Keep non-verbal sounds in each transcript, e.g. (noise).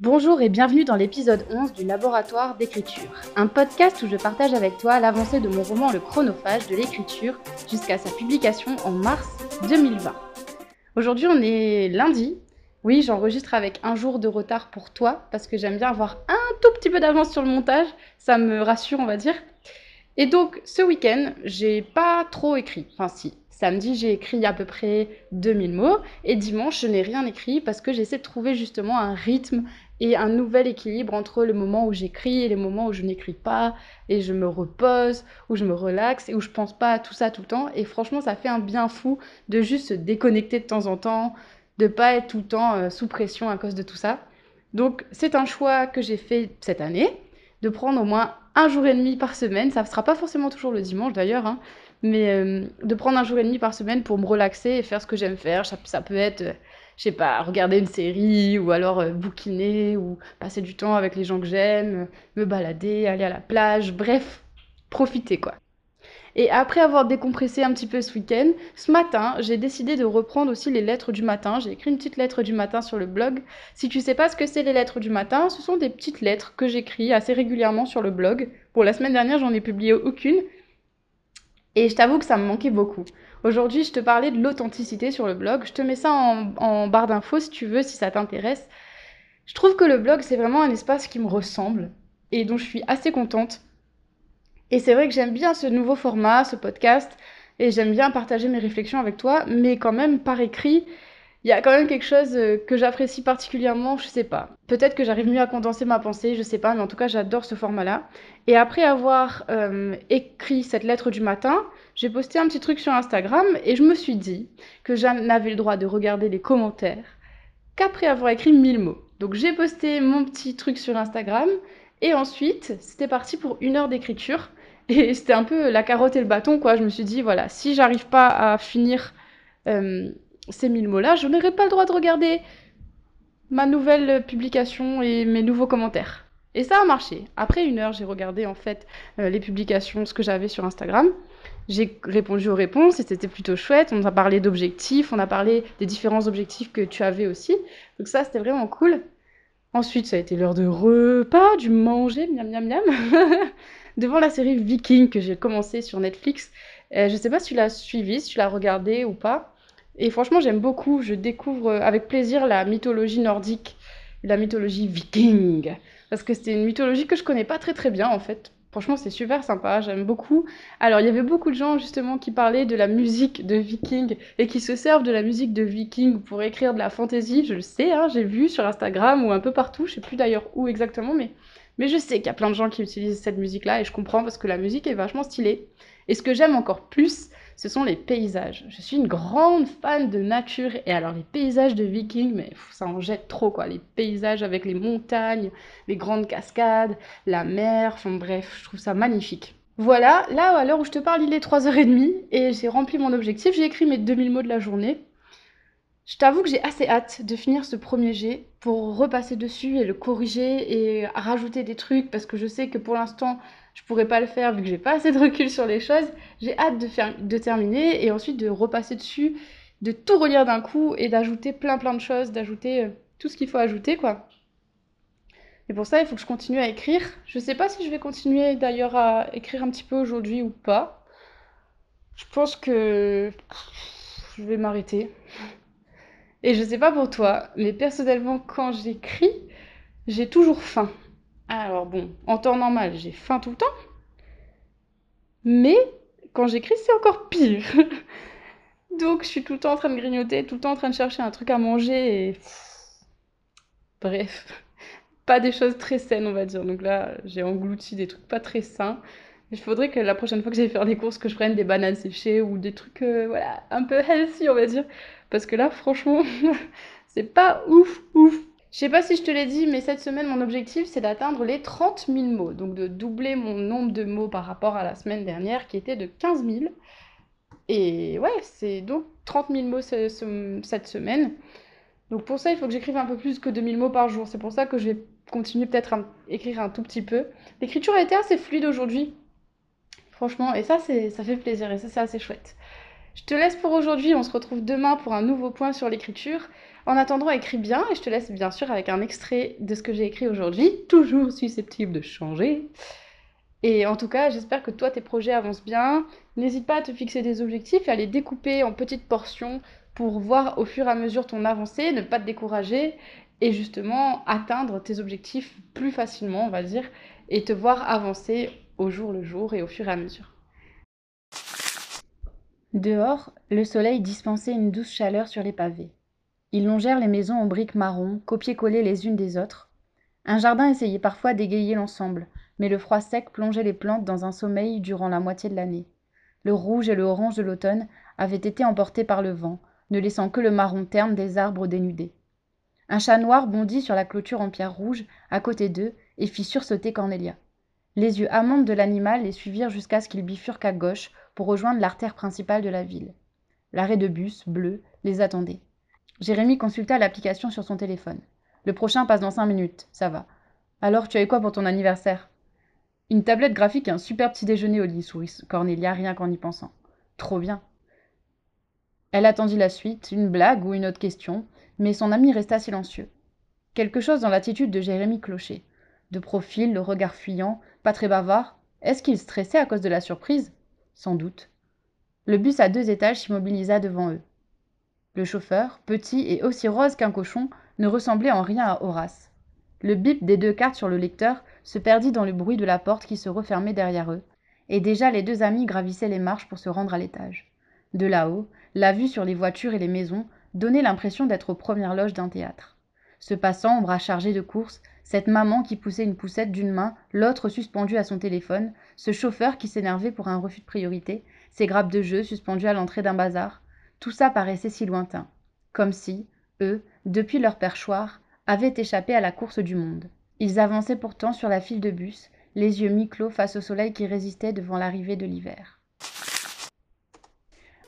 Bonjour et bienvenue dans l'épisode 11 du Laboratoire d'écriture, un podcast où je partage avec toi l'avancée de mon roman Le Chronophage de l'écriture jusqu'à sa publication en mars 2020. Aujourd'hui on est lundi. Oui, j'enregistre avec un jour de retard pour toi parce que j'aime bien avoir un tout petit peu d'avance sur le montage, ça me rassure on va dire. Et donc ce week-end, j'ai pas trop écrit, enfin si, Samedi, j'ai écrit à peu près 2000 mots et dimanche, je n'ai rien écrit parce que j'essaie de trouver justement un rythme et un nouvel équilibre entre le moment où j'écris et les moments où je n'écris pas et je me repose, où je me relaxe et où je pense pas à tout ça tout le temps. Et franchement, ça fait un bien fou de juste se déconnecter de temps en temps, de pas être tout le temps euh, sous pression à cause de tout ça. Donc, c'est un choix que j'ai fait cette année de prendre au moins un jour et demi par semaine. Ça ne sera pas forcément toujours le dimanche d'ailleurs, hein, mais euh, de prendre un jour et demi par semaine pour me relaxer et faire ce que j'aime faire. Ça, peut être, euh, je sais pas, regarder une série ou alors euh, bouquiner ou passer du temps avec les gens que j'aime, me balader, aller à la plage, bref, profiter quoi. Et après avoir décompressé un petit peu ce week-end, ce matin, j'ai décidé de reprendre aussi les lettres du matin. J'ai écrit une petite lettre du matin sur le blog. Si tu sais pas ce que c'est les lettres du matin, ce sont des petites lettres que j'écris assez régulièrement sur le blog. Pour la semaine dernière, j'en ai publié aucune, et je t'avoue que ça me manquait beaucoup. Aujourd'hui, je te parlais de l'authenticité sur le blog. Je te mets ça en, barre d'infos si tu veux, si ça t'intéresse. Je trouve que le blog, c'est vraiment un espace qui me ressemble et dont je suis assez contente. Et c'est vrai que j'aime bien ce nouveau format, ce podcast, et j'aime bien partager mes réflexions avec toi, mais quand même par écrit, il y a quand même quelque chose euh, que j'apprécie particulièrement, je sais pas. Peut-être que j'arrive mieux à condenser ma pensée, je sais pas, mais en tout cas j'adore ce format-là. Et après avoir euh, écrit cette lettre du matin, j'ai posté un petit truc sur Instagram et je me suis dit que je n'avais le droit de regarder les commentaires qu'après avoir écrit 1000 mots. Donc j'ai posté mon petit truc sur Instagram et ensuite c'était parti pour une heure d'écriture. Et c'était un peu la carotte et le bâton, quoi. Je me suis dit, voilà, si j'arrive pas à finir euh, ces mille mots-là, je n'aurai pas le droit de regarder ma nouvelle publication et mes nouveaux commentaires. Et ça a marché. Après une heure, j'ai regardé en fait euh, les publications, ce que j'avais sur Instagram. J'ai répondu aux réponses et c'était plutôt chouette. On a parlé d'objectifs, on a parlé des différents objectifs que tu avais aussi. Donc ça, c'était vraiment cool. Ensuite, ça a été l'heure de repas, du manger, miam miam miam, (laughs) devant la série Viking que j'ai commencé sur Netflix. Euh, je ne sais pas si tu l'as suivi, si tu l'as regardé ou pas. Et franchement, j'aime beaucoup. Je découvre euh, avec plaisir la mythologie nordique, la mythologie viking. Parce que c'est une mythologie que je connais pas très très bien en fait. Franchement, c'est super sympa, j'aime beaucoup. Alors, il y avait beaucoup de gens justement qui parlaient de la musique de Viking et qui se servent de la musique de Viking pour écrire de la fantasy. Je le sais, hein, j'ai vu sur Instagram ou un peu partout, je sais plus d'ailleurs où exactement, mais, mais je sais qu'il y a plein de gens qui utilisent cette musique-là et je comprends parce que la musique est vachement stylée. Et ce que j'aime encore plus, ce sont les paysages. Je suis une grande fan de nature et alors les paysages de Viking, mais ça en jette trop quoi. Les paysages avec les montagnes, les grandes cascades, la mer, enfin bref, je trouve ça magnifique. Voilà, là à l'heure où je te parle, il est 3h30 et j'ai rempli mon objectif, j'ai écrit mes 2000 mots de la journée. Je t'avoue que j'ai assez hâte de finir ce premier jet pour repasser dessus et le corriger et rajouter des trucs parce que je sais que pour l'instant je pourrais pas le faire vu que j'ai pas assez de recul sur les choses. J'ai hâte de, faire, de terminer et ensuite de repasser dessus, de tout relire d'un coup et d'ajouter plein plein de choses, d'ajouter euh, tout ce qu'il faut ajouter quoi. Et pour ça, il faut que je continue à écrire. Je sais pas si je vais continuer d'ailleurs à écrire un petit peu aujourd'hui ou pas. Je pense que je vais m'arrêter. Et je sais pas pour toi, mais personnellement, quand j'écris, j'ai toujours faim. Alors bon, en temps normal, j'ai faim tout le temps. Mais quand j'écris, c'est encore pire. (laughs) Donc je suis tout le temps en train de grignoter, tout le temps en train de chercher un truc à manger. Bref, (laughs) pas des choses très saines, on va dire. Donc là, j'ai englouti des trucs pas très sains. Il faudrait que la prochaine fois que j'aille faire des courses, que je prenne des bananes séchées ou des trucs, euh, voilà, un peu healthy, on va dire. Parce que là, franchement, (laughs) c'est pas ouf, ouf. Je sais pas si je te l'ai dit, mais cette semaine, mon objectif, c'est d'atteindre les 30 000 mots. Donc de doubler mon nombre de mots par rapport à la semaine dernière, qui était de 15 000. Et ouais, c'est donc 30 000 mots cette semaine. Donc pour ça, il faut que j'écrive un peu plus que 2000 mots par jour. C'est pour ça que je vais continuer peut-être à écrire un tout petit peu. L'écriture a été assez fluide aujourd'hui. Franchement, et ça, ça fait plaisir et ça, c'est assez chouette. Je te laisse pour aujourd'hui, on se retrouve demain pour un nouveau point sur l'écriture. En attendant, écris bien et je te laisse bien sûr avec un extrait de ce que j'ai écrit aujourd'hui, toujours susceptible de changer. Et en tout cas, j'espère que toi, tes projets avancent bien. N'hésite pas à te fixer des objectifs et à les découper en petites portions pour voir au fur et à mesure ton avancée, ne pas te décourager et justement atteindre tes objectifs plus facilement, on va dire, et te voir avancer au jour le jour et au fur et à mesure. Dehors, le soleil dispensait une douce chaleur sur les pavés. Ils longèrent les maisons en briques marron, copiées-collées les unes des autres. Un jardin essayait parfois d'égayer l'ensemble, mais le froid sec plongeait les plantes dans un sommeil durant la moitié de l'année. Le rouge et le orange de l'automne avaient été emportés par le vent, ne laissant que le marron terne des arbres dénudés. Un chat noir bondit sur la clôture en pierre rouge, à côté d'eux, et fit sursauter Cornelia. Les yeux amantes de l'animal les suivirent jusqu'à ce qu'ils bifurquent à gauche pour rejoindre l'artère principale de la ville. L'arrêt de bus, bleu, les attendait. Jérémie consulta l'application sur son téléphone. Le prochain passe dans cinq minutes, ça va. Alors, tu as eu quoi pour ton anniversaire? Une tablette graphique et un super petit déjeuner au lit, sourit Cornelia, rien qu'en y pensant. Trop bien. Elle attendit la suite, une blague ou une autre question, mais son ami resta silencieux. Quelque chose dans l'attitude de Jérémie clochait. De profil, le regard fuyant, pas très bavard. Est-ce qu'il stressait à cause de la surprise? Sans doute. Le bus à deux étages s'immobilisa devant eux. Le chauffeur, petit et aussi rose qu'un cochon, ne ressemblait en rien à Horace. Le bip des deux cartes sur le lecteur se perdit dans le bruit de la porte qui se refermait derrière eux, et déjà les deux amis gravissaient les marches pour se rendre à l'étage. De là-haut, la vue sur les voitures et les maisons donnait l'impression d'être aux premières loges d'un théâtre. Ce passant au bras chargé de courses, cette maman qui poussait une poussette d'une main, l'autre suspendue à son téléphone, ce chauffeur qui s'énervait pour un refus de priorité, ces grappes de jeu suspendues à l'entrée d'un bazar, tout ça paraissait si lointain, comme si, eux, depuis leur perchoir, avaient échappé à la course du monde. Ils avançaient pourtant sur la file de bus, les yeux mi-clos face au soleil qui résistait devant l'arrivée de l'hiver.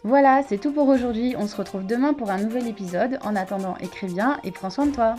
Voilà, c'est tout pour aujourd'hui. On se retrouve demain pour un nouvel épisode. En attendant, écris bien et prends soin de toi.